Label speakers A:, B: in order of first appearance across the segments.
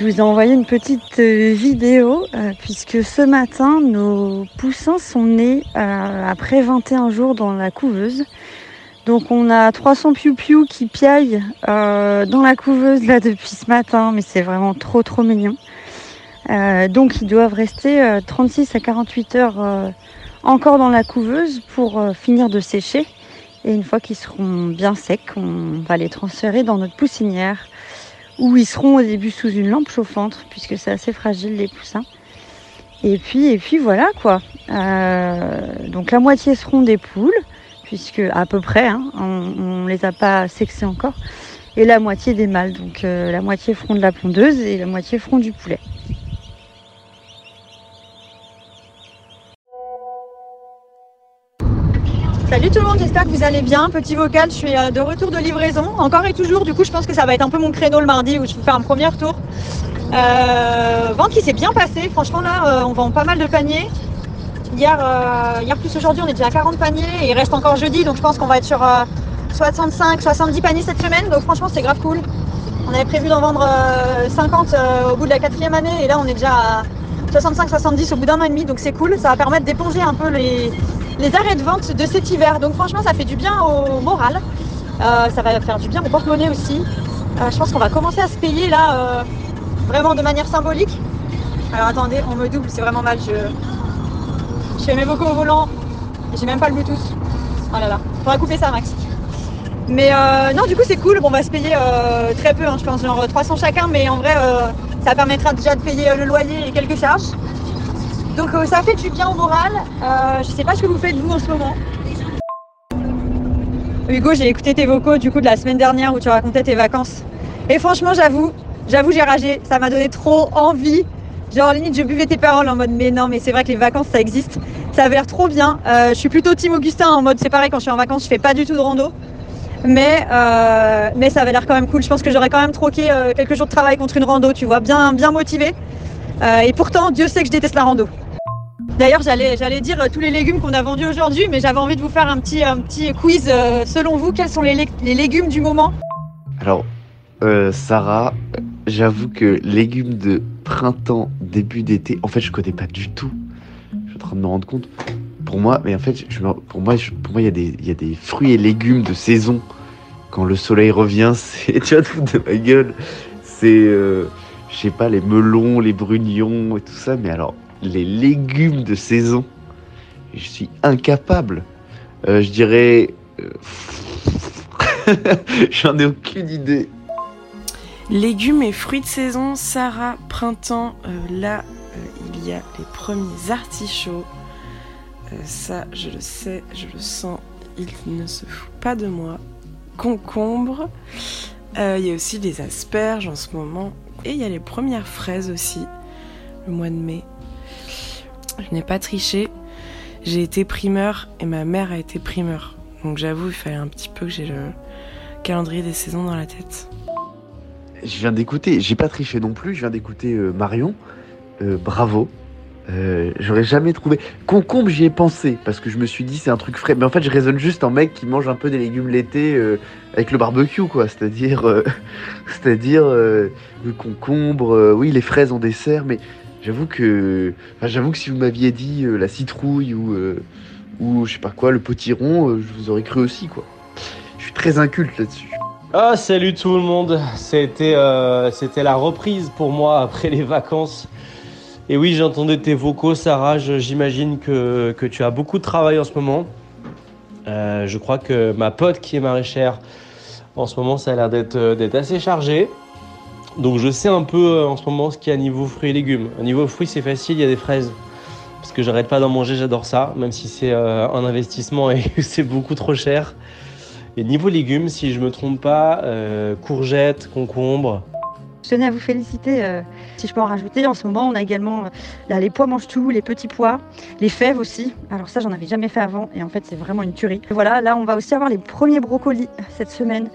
A: Je vous ai envoyé une petite euh, vidéo euh, puisque ce matin, nos poussins sont nés euh, après 21 jours dans la couveuse. Donc on a 300 piou-piou qui piaillent dans la couveuse là depuis ce matin, mais c'est vraiment trop trop mignon. Donc ils doivent rester euh, 36 à 48 heures encore dans la couveuse pour finir de sécher. Et une fois qu'ils seront bien secs, on va les transférer dans notre poussinière où ils seront au début sous une lampe chauffante puisque c'est assez fragile les poussins. Et puis et puis voilà quoi. Euh, donc la moitié seront des poules puisque à peu près, hein, on, on les a pas sexés encore, et la moitié des mâles. Donc euh, la moitié feront de la pondeuse et la moitié feront du poulet.
B: Salut tout le monde, j'espère que vous allez bien. Petit vocal, je suis euh, de retour de livraison, encore et toujours. Du coup, je pense que ça va être un peu mon créneau le mardi où je vais faire un premier tour. Euh, vente qui s'est bien passé. Franchement, là, euh, on vend pas mal de paniers. Hier, euh, hier plus aujourd'hui, on est déjà à 40 paniers et il reste encore jeudi, donc je pense qu'on va être sur euh, 65, 70 paniers cette semaine. Donc franchement, c'est grave cool. On avait prévu d'en vendre euh, 50 euh, au bout de la quatrième année et là, on est déjà à 65-70 au bout d'un an et demi, donc c'est cool. Ça va permettre d'éponger un peu les, les arrêts de vente de cet hiver. Donc franchement, ça fait du bien au moral. Euh, ça va faire du bien au porte-monnaie aussi. Euh, je pense qu'on va commencer à se payer là, euh, vraiment de manière symbolique. Alors attendez, on me double, c'est vraiment mal. Je, je fais mes au volant. J'ai même pas le Bluetooth. Oh là là, faudra couper ça, Max. Mais non, du coup, c'est cool. Bon, on va se payer très peu, hein, je pense, genre 300 chacun. Mais en vrai, ça permettra déjà de payer le loyer et quelques charges. Donc euh, ça fait du bien au moral. Euh, je sais pas ce que vous faites vous en ce moment. Hugo, j'ai écouté tes vocaux du coup de la semaine dernière où tu racontais tes vacances. Et franchement, j'avoue, j'avoue, j'ai ragé. Ça m'a donné trop envie. Genre limite, je buvais tes paroles en mode mais non, mais c'est vrai que les vacances ça existe. Ça avait l'air trop bien. Euh, je suis plutôt Team Augustin en mode c'est pareil quand je suis en vacances, je fais pas du tout de rando. Mais, euh, mais ça avait l'air quand même cool. Je pense que j'aurais quand même troqué quelques jours de travail contre une rando, tu vois, bien, bien motivé. Et pourtant, Dieu sait que je déteste la rando. D'ailleurs, j'allais, dire euh, tous les légumes qu'on a vendus aujourd'hui, mais j'avais envie de vous faire un petit, quiz. euh, selon vous, quels sont les, lé- les légumes du moment?
C: Alors, euh, Sarah, j'avoue que légumes de printemps, début d'été, en fait, je connais pas du tout. Je suis en train de me rendre compte. Pour moi, mais en fait, pour moi, il y a des, fruits et légumes de saison. Quand le soleil revient, c'est, tu te foutre de ma gueule. C'est, je sais pas, les melons, les brugnons et tout ça. Mais alors, les légumes de saison, je suis incapable. Euh, je dirais. euh, J'en ai aucune idée.
D: Légumes et fruits de saison, Sarah, printemps, euh, là, il y a les premiers artichauts. Ça, je le sais, je le sens, il ne se fout pas de moi. Concombre, il y a aussi des asperges en ce moment. Et il y a les premières fraises aussi, le mois de mai. Je n'ai pas triché, j'ai été primeur et ma mère a été primeur. Donc j'avoue, il fallait un petit peu que j'ai le calendrier des saisons dans la tête.
C: Je viens d'écouter, j'ai pas triché non plus, je viens d'écouter euh, Marion. Euh, bravo. Euh, J'aurais jamais trouvé. Concombre, j'y ai pensé parce que je me suis dit c'est un truc frais. Mais en fait, je raisonne juste en mec qui mange un peu des légumes l'été avec le barbecue, quoi. C'est-à-dire, c'est-à-dire le concombre, oui, les fraises en dessert. Mais j'avoue que, enfin, j'avoue que si vous m'aviez dit euh, la citrouille ou euh, ou je sais pas quoi, le potiron, euh, je vous aurais cru aussi, quoi. Je suis très inculte là-dessus.
E: Ah, salut tout le monde. C'était euh, c'était la reprise pour moi après les vacances. Et oui, j'entendais tes vocaux, Sarah. J'imagine que, que tu as beaucoup de travail en ce moment. Je crois que ma pote qui est maraîchère En ce moment, ça a l'air d'être assez chargé. Donc je sais un peu euh, en ce moment ce qu'il y a niveau fruits et légumes. Au niveau fruits, c'est facile, il y a des fraises. Parce que j'arrête pas d'en manger, j'adore ça, même si c'est euh, un investissement et c'est beaucoup trop cher. Et niveau légumes, si je me trompe pas, euh, courgettes, concombres.
A: Je tenais à vous féliciter, si je peux en rajouter. En ce moment, on a également les pois mange-tout, les petits pois, les fèves aussi. Alors ça, j'en avais jamais fait avant et en fait, c'est vraiment une tuerie. Voilà, là, on va aussi avoir les premiers brocolis cette semaine.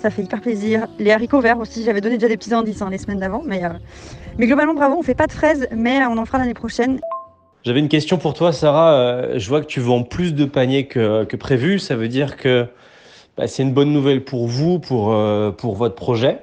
A: Ça fait hyper plaisir. Les haricots verts aussi, j'avais donné déjà des petits indices hein, les semaines d'avant. Mais, euh, mais globalement, bravo, on fait pas de fraises, mais on en fera l'année prochaine.
E: J'avais une question pour toi, Sarah. Euh, je vois que tu vends plus de paniers que, que prévu. Ça veut dire que bah, c'est une bonne nouvelle pour vous, pour, euh, votre projet.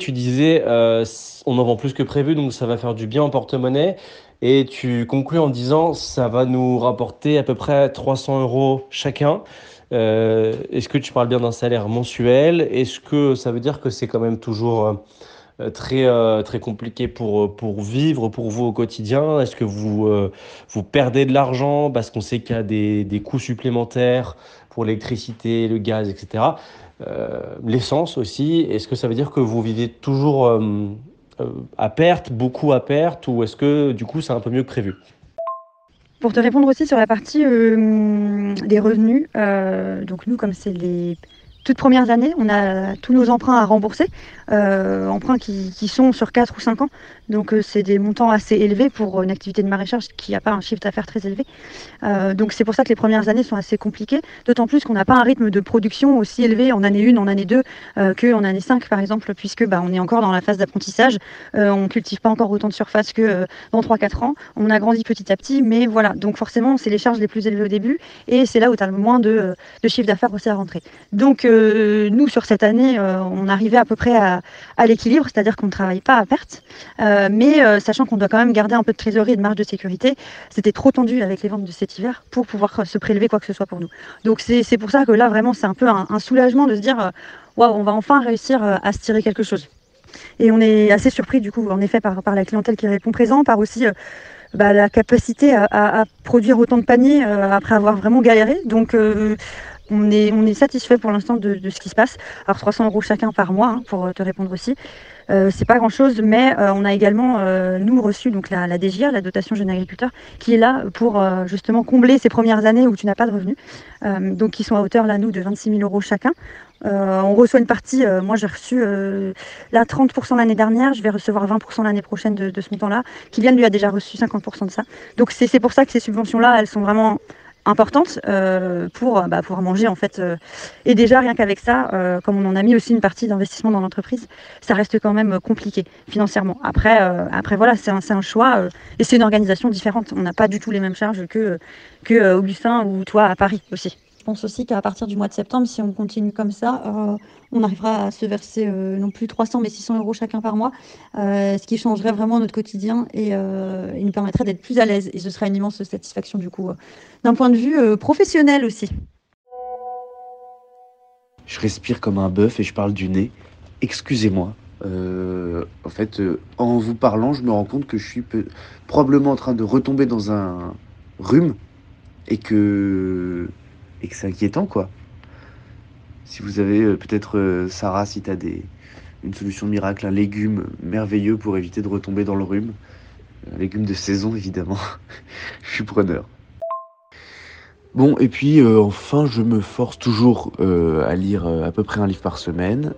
E: Tu disais, euh, on en vend plus que prévu, donc ça va faire du bien en porte-monnaie. Et tu conclus en disant, ça va nous rapporter à peu près 300 euros chacun. Euh, Est-ce que tu parles bien d'un salaire mensuel? Est-ce que ça veut dire que c'est quand même toujours euh, très, euh, très compliqué pour, pour vivre, pour vous au quotidien? Est-ce que vous, vous perdez de l'argent parce qu'on sait qu'il y a des, des coûts supplémentaires pour l'électricité, le gaz, etc. L'essence aussi, est-ce que ça veut dire que vous vivez toujours à perte, beaucoup à perte, ou est-ce que du coup c'est un peu mieux que prévu?
A: Pour te répondre aussi sur la partie euh, des revenus, euh, donc nous, comme c'est les toutes premières années, on a tous nos emprunts à rembourser, euh, emprunts qui, sont sur 4 ou 5 ans. Donc euh, c'est des montants assez élevés pour une activité de maraîchage qui n'a pas un chiffre d'affaires très élevé. Euh, donc c'est pour ça que les premières années sont assez compliquées, d'autant plus qu'on n'a pas un rythme de production aussi élevé en année 1, en année 2 euh, qu'en année 5 par exemple, puisque bah, on est encore dans la phase d'apprentissage, on cultive pas encore autant de surface que dans 3-4 ans, on a grandi petit à petit, mais voilà, donc forcément c'est les charges les plus élevées au début et c'est là où tu as le moins de, de chiffre d'affaires aussi à rentrer. Donc euh, nous sur cette année, euh, on arrivait à peu près à, l'équilibre, c'est-à-dire qu'on ne travaille pas à perte, euh, mais sachant qu'on doit quand même garder un peu de trésorerie et de marge de sécurité, c'était trop tendu avec les ventes de cet hiver pour pouvoir se prélever quoi que ce soit pour nous. Donc c'est pour ça que là vraiment c'est un peu un, soulagement de se dire waouh on va enfin réussir à se tirer quelque chose. Et on est assez surpris du coup en effet par, la clientèle qui répond présent, par aussi bah, la capacité à, produire autant de paniers après avoir vraiment galéré. Donc on est, satisfait pour l'instant de, ce qui se passe. Alors 300 euros chacun par mois hein, pour te répondre aussi. Euh, c'est pas grand chose, mais euh, on a également euh, nous reçu donc la, la DGA, la dotation jeune agriculteur, qui est là pour euh, justement combler ces premières années où tu n'as pas de revenus, Euh, donc qui sont à hauteur là nous de 26 000 euros chacun. Euh, on reçoit une partie, euh, moi j'ai reçu euh, là 30% l'année dernière, je vais recevoir 20% l'année prochaine de, de ce montant-là. Kylian lui a déjà reçu 50% de ça. Donc c'est pour ça que ces subventions-là, elles sont vraiment importantes euh, pour bah, pouvoir manger en fait. euh. et déjà rien qu'avec ça, euh, comme on en a mis aussi une partie d'investissement dans l'entreprise, ça reste quand même euh, compliqué financièrement. Après, après voilà, c'est un, un choix et c'est une organisation différente. On n'a pas du tout les mêmes charges que que Augustin ou toi à Paris aussi. Je pense aussi qu'à partir du mois de septembre, si on continue comme ça, euh, on arrivera à se verser euh, non plus 300 mais 600 euros chacun par mois, euh, ce qui changerait vraiment notre quotidien et, nous permettrait d'être plus à l'aise. Et ce serait une immense satisfaction du coup, d'un point de vue professionnel aussi.
C: Je respire comme un bœuf et je parle du nez. Excusez-moi. En fait, en vous parlant, je me rends compte que je suis probablement en train de retomber dans un rhume et que, et que c'est inquiétant, quoi. Si vous avez euh, peut-être, euh, Sarah, si tu as une solution miracle, un légume merveilleux pour éviter de retomber dans le rhume, un légume de saison, évidemment, je suis preneur. Bon, et puis euh, enfin, je me force toujours à lire à peu près un livre par semaine.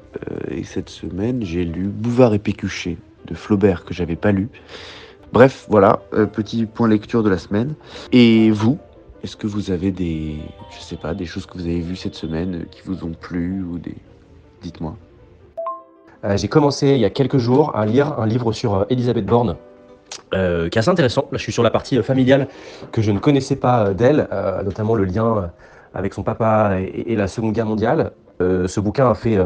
C: Et cette semaine, j'ai lu Bouvard et Pécuchet de Flaubert que j'avais pas lu. Bref, voilà, petit point lecture de la semaine. Et vous, est-ce que vous avez des, je sais pas, des choses que vous avez vues cette semaine euh, qui vous ont plu ou des, dites-moi.
E: Euh, J'ai commencé il y a quelques jours à lire un livre sur euh, Elisabeth Borne, qui est assez intéressant. Là, je suis sur la partie familiale que je ne connaissais pas d'elle, notamment le lien avec son papa et, la Seconde Guerre mondiale. Ce bouquin a fait,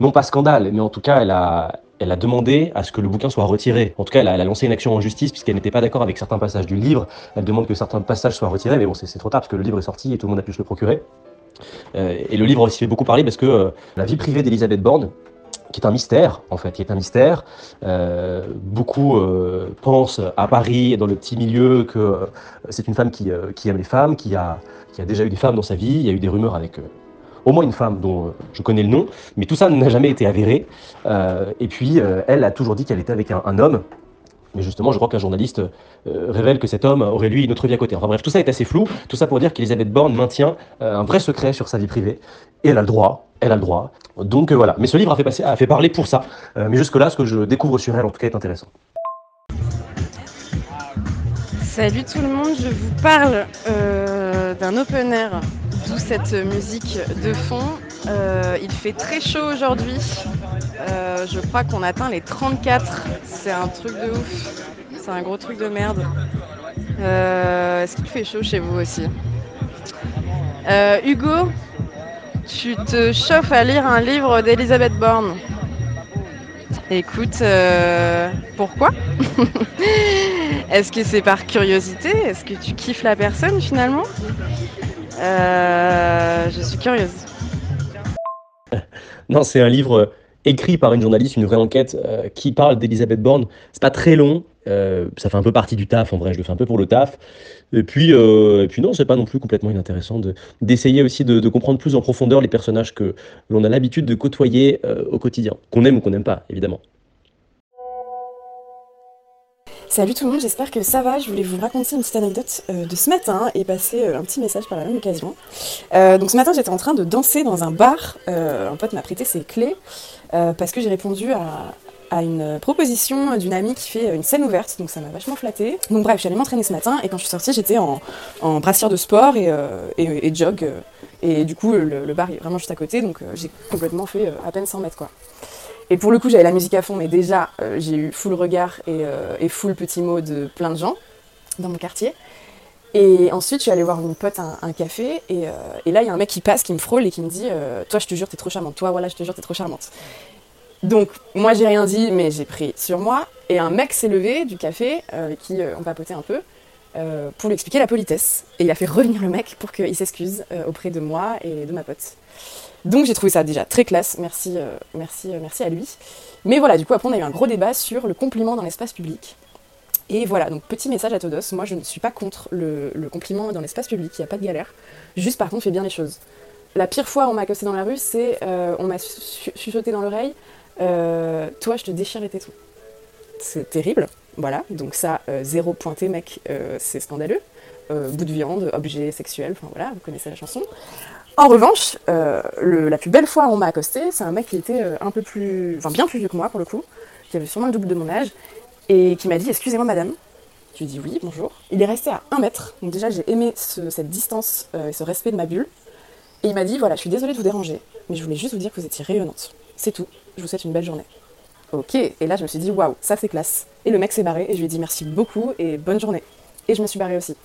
E: non pas scandale, mais en tout cas, elle a, elle a demandé à ce que le bouquin soit retiré. En tout cas, elle a, lancé une action en justice puisqu'elle n'était pas d'accord avec certains passages du livre. Elle demande que certains passages soient retirés, mais bon, c'est trop tard parce que le livre est sorti et tout le monde a pu se le procurer. Euh, et le livre aussi fait beaucoup parler parce que euh, la vie privée d'Elisabeth Borne, qui est un mystère, en fait, qui est un mystère. Euh, beaucoup pensent à Paris et dans le petit milieu que c'est une femme qui, aime les femmes, qui a, qui a déjà eu des femmes dans sa vie. Il y a eu des rumeurs avec, au moins une femme dont je connais le nom, mais tout ça n'a jamais été avéré. et puis, elle a toujours dit qu'elle était avec un, homme. Mais justement, je crois qu'un journaliste révèle que cet homme aurait lui une autre vie à côté. Enfin bref, tout ça est assez flou. Tout ça pour dire qu'Elisabeth Borne maintient un vrai secret sur sa vie privée. Et elle a le droit, elle a le droit. Donc voilà. Mais ce livre a fait, a fait parler pour ça. mais jusque-là, ce que je découvre sur elle, en tout cas, est intéressant.
D: Salut tout le monde, je vous parle euh, d'un open air, d'où cette musique de fond. Euh, il fait très chaud aujourd'hui, euh, je crois qu'on atteint les 34, c'est un truc de ouf, c'est un gros truc de merde. Est-ce qu'il fait chaud chez vous aussi? Hugo, tu te chauffes à lire un livre d'Elisabeth Borne. Écoute, pourquoi? Est-ce que c'est par curiosité? Est-ce que tu kiffes la personne finalement? Euh, Je suis curieuse.
E: Non, c'est un livre écrit par une journaliste, une vraie enquête, euh, qui parle d'Elisabeth Borne. C'est pas très long, euh, ça fait un peu partie du taf, en vrai, je le fais un peu pour le taf. Et puis, et puis non, c'est pas non plus complètement inintéressant d'essayer aussi de, comprendre plus en profondeur les personnages que l'on a l'habitude de côtoyer au quotidien, qu'on aime ou qu'on n'aime pas, évidemment.
F: Salut tout le monde, j'espère que ça va. Je voulais vous raconter une petite anecdote euh, de ce matin et passer euh, un petit message par la même occasion. Euh, donc ce matin j'étais en train de danser dans un bar. un pote m'a prêté ses clés parce que j'ai répondu à, une proposition d'une amie qui fait une scène ouverte, donc ça m'a vachement flatté. Donc bref, je suis allée m'entraîner ce matin et quand je suis sortie j'étais en, brassière de sport et, et, jog. Et du coup le, le, bar est vraiment juste à côté, donc j'ai complètement fait à peine 100 mètres quoi. Et pour le coup, j'avais la musique à fond, mais déjà, euh, j'ai eu full regard et, euh, full petit mot de plein de gens dans mon quartier. Et ensuite, je suis allée voir une pote un, café, et, euh, et, là, il y a un mec qui passe, qui me frôle et qui me dit Toi, je te jure, t'es trop charmante. Toi, voilà, je te jure, t'es trop charmante. Donc, moi, j'ai rien dit, mais j'ai pris sur moi. Et un mec s'est levé du café, avec qui on papotait un peu, pour lui expliquer la politesse. Et il a fait revenir le mec pour qu'il s'excuse auprès de moi et de ma pote. Donc j'ai trouvé ça déjà très classe, merci, euh, merci, euh, merci à lui. Mais voilà, du coup après on a eu un gros débat sur le compliment dans l'espace public. Et voilà, donc petit message à Todos, moi je ne suis pas contre le, compliment dans l'espace public, il n'y a pas de galère. Juste par contre, fais bien les choses. La pire fois où on m'a accosté dans la rue, c'est euh, on m'a chuchoté dans l'oreille, toi je te déchire les tétons. C'est terrible, voilà, donc ça, zéro pointé mec, c'est scandaleux. bout de viande, objet sexuel, enfin voilà, vous connaissez la chanson. En revanche, euh, la plus belle fois où on m'a accosté, c'est un mec qui était euh, un peu plus, enfin bien plus vieux que moi pour le coup, qui avait sûrement le double de mon âge, et qui m'a dit Excusez-moi madame. Je lui ai dit oui, bonjour. Il est resté à un mètre, donc déjà j'ai aimé cette distance euh, et ce respect de ma bulle. Et il m'a dit Voilà, je suis désolée de vous déranger, mais je voulais juste vous dire que vous étiez rayonnante. C'est tout, je vous souhaite une belle journée. Ok, et là je me suis dit Waouh, ça c'est classe. Et le mec s'est barré, et je lui ai dit Merci beaucoup et bonne journée. Et je me suis barrée aussi.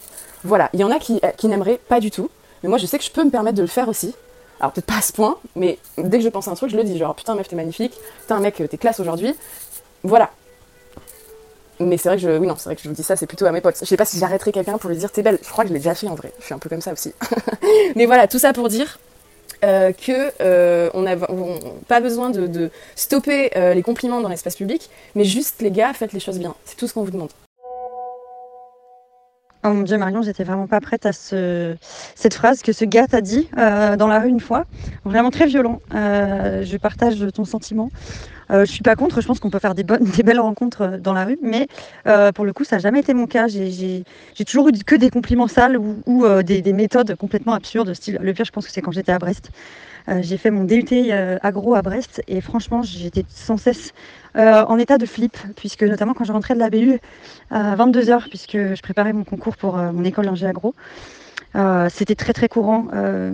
F: Voilà, il y en a qui n'aimeraient pas du tout, mais moi, je sais que je peux me permettre de le faire aussi. Alors, peut-être pas à ce point, mais dès que je pense à un truc, je le dis. Genre, putain, meuf, t'es magnifique. Putain, mec, t'es classe aujourd'hui. Voilà. Mais c'est vrai que je. Oui, non, c'est vrai que je vous dis ça, c'est plutôt à mes potes. Je sais pas si j'arrêterai quelqu'un pour lui dire t'es belle. Je crois que je l'ai déjà fait en vrai. Je suis un peu comme ça aussi. mais voilà, tout ça pour dire. Euh, que euh, on n'a pas besoin de, stopper euh, les compliments dans l'espace public, mais juste les gars, faites les choses bien. C'est tout ce qu'on vous demande.
A: Oh mon Dieu, Marion, j'étais vraiment pas prête à ce, cette phrase que ce gars t'a dit euh, dans la rue une fois. Vraiment très violent. Euh, je partage ton sentiment. Euh, je suis pas contre. Je pense qu'on peut faire des bonnes, des belles rencontres dans la rue, mais pour le coup, ça n'a jamais été mon cas. J'ai toujours eu que des compliments sales ou, des, des, méthodes complètement absurdes. Style, le pire, je pense que c'est quand j'étais à Brest. J'ai fait mon DUT agro à Brest et franchement, j'étais sans cesse euh, en état de flip, puisque notamment quand je rentrais de la BU à 22h, puisque je préparais mon concours pour euh, mon école d'ingé agro, euh, c'était très très courant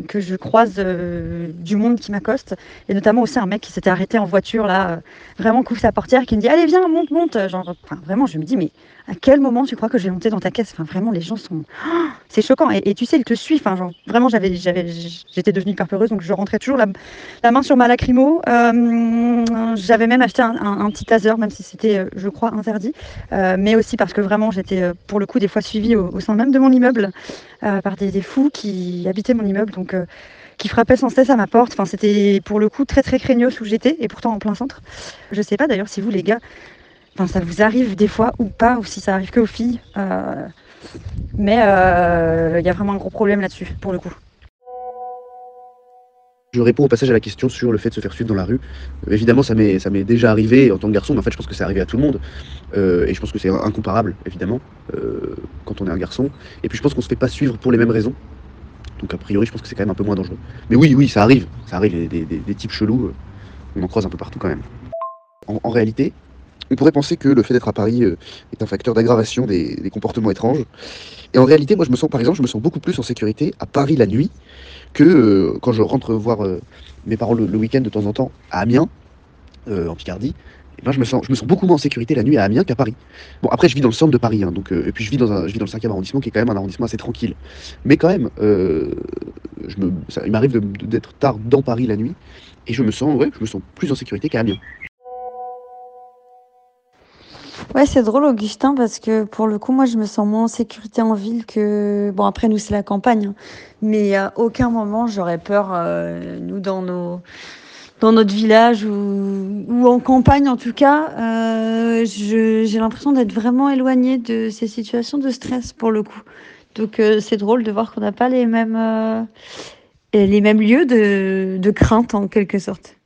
A: que je croise du monde qui m'accoste et notamment aussi un mec qui s'était arrêté en voiture là, vraiment couvre sa portière, qui me dit allez viens monte monte, genre vraiment je me dis mais à quel moment tu crois que je vais monter dans ta caisse? Enfin, vraiment, les gens sont. Oh, c'est choquant. Et, tu sais, ils te suivent. Genre, vraiment, j'avais, j'avais, j'étais devenue hyper peureuse, donc je rentrais toujours la, main sur ma lacrymo. Euh, j'avais même acheté un, petit taser, même si c'était, euh, je crois, interdit. Euh, mais aussi parce que vraiment, j'étais, pour le coup, des fois suivie au, sein même de mon immeuble par des, fous qui habitaient mon immeuble. Donc qui frappaient sans cesse à ma porte. Enfin, c'était pour le coup très très craignos où j'étais et pourtant en plein centre. Je sais pas d'ailleurs si vous les gars, Enfin, ça vous arrive des fois ou pas, ou si ça arrive que aux filles. Euh, mais euh, il y a vraiment un gros problème là-dessus, pour le coup.
C: Je réponds au passage à la question sur le fait de se faire suivre dans la rue. Euh, évidemment, ça m'est, déjà arrivé en tant que garçon, mais en fait, je pense que c'est arrivé à tout le monde. Euh, et je pense que c'est incomparable, évidemment, euh, quand on est un garçon. Et puis, je pense qu'on se fait pas suivre pour les mêmes raisons. Donc, a priori, je pense que c'est quand même un peu moins dangereux. Mais oui, oui, ça arrive. Ça arrive, des, des- types chelous, on en croise un peu partout quand même. En réalité, on pourrait penser que le fait d'être à Paris euh, est un facteur d'aggravation des, des comportements étranges. Et en réalité, moi, je me sens, par exemple, je me sens beaucoup plus en sécurité à Paris la nuit que euh, quand je rentre voir euh, mes parents le, week-end de temps en temps à Amiens, en Picardie. Et ben, je me sens, je me sens beaucoup moins en sécurité la nuit à Amiens qu'à Paris. Bon, après, je vis dans le centre de Paris, hein, donc, et puis je vis dans un, je vis dans le 5e arrondissement, qui est quand même un arrondissement assez tranquille. Mais quand même, je me, il m'arrive d'être tard dans Paris la nuit, et je me sens, ouais, je me sens plus en sécurité qu'à Amiens.
G: Ouais, c'est drôle, Augustin, parce que pour le coup, moi, je me sens moins en sécurité en ville que. Bon, après, nous, c'est la campagne. hein. Mais à aucun moment, j'aurais peur, euh, nous, dans nos. Dans notre village ou, ou en campagne en tout cas, euh, j'ai l'impression d'être vraiment éloignée de ces situations de stress pour le coup. Donc euh, c'est drôle de voir qu'on n'a pas les mêmes, euh, les mêmes lieux de, de crainte en quelque sorte.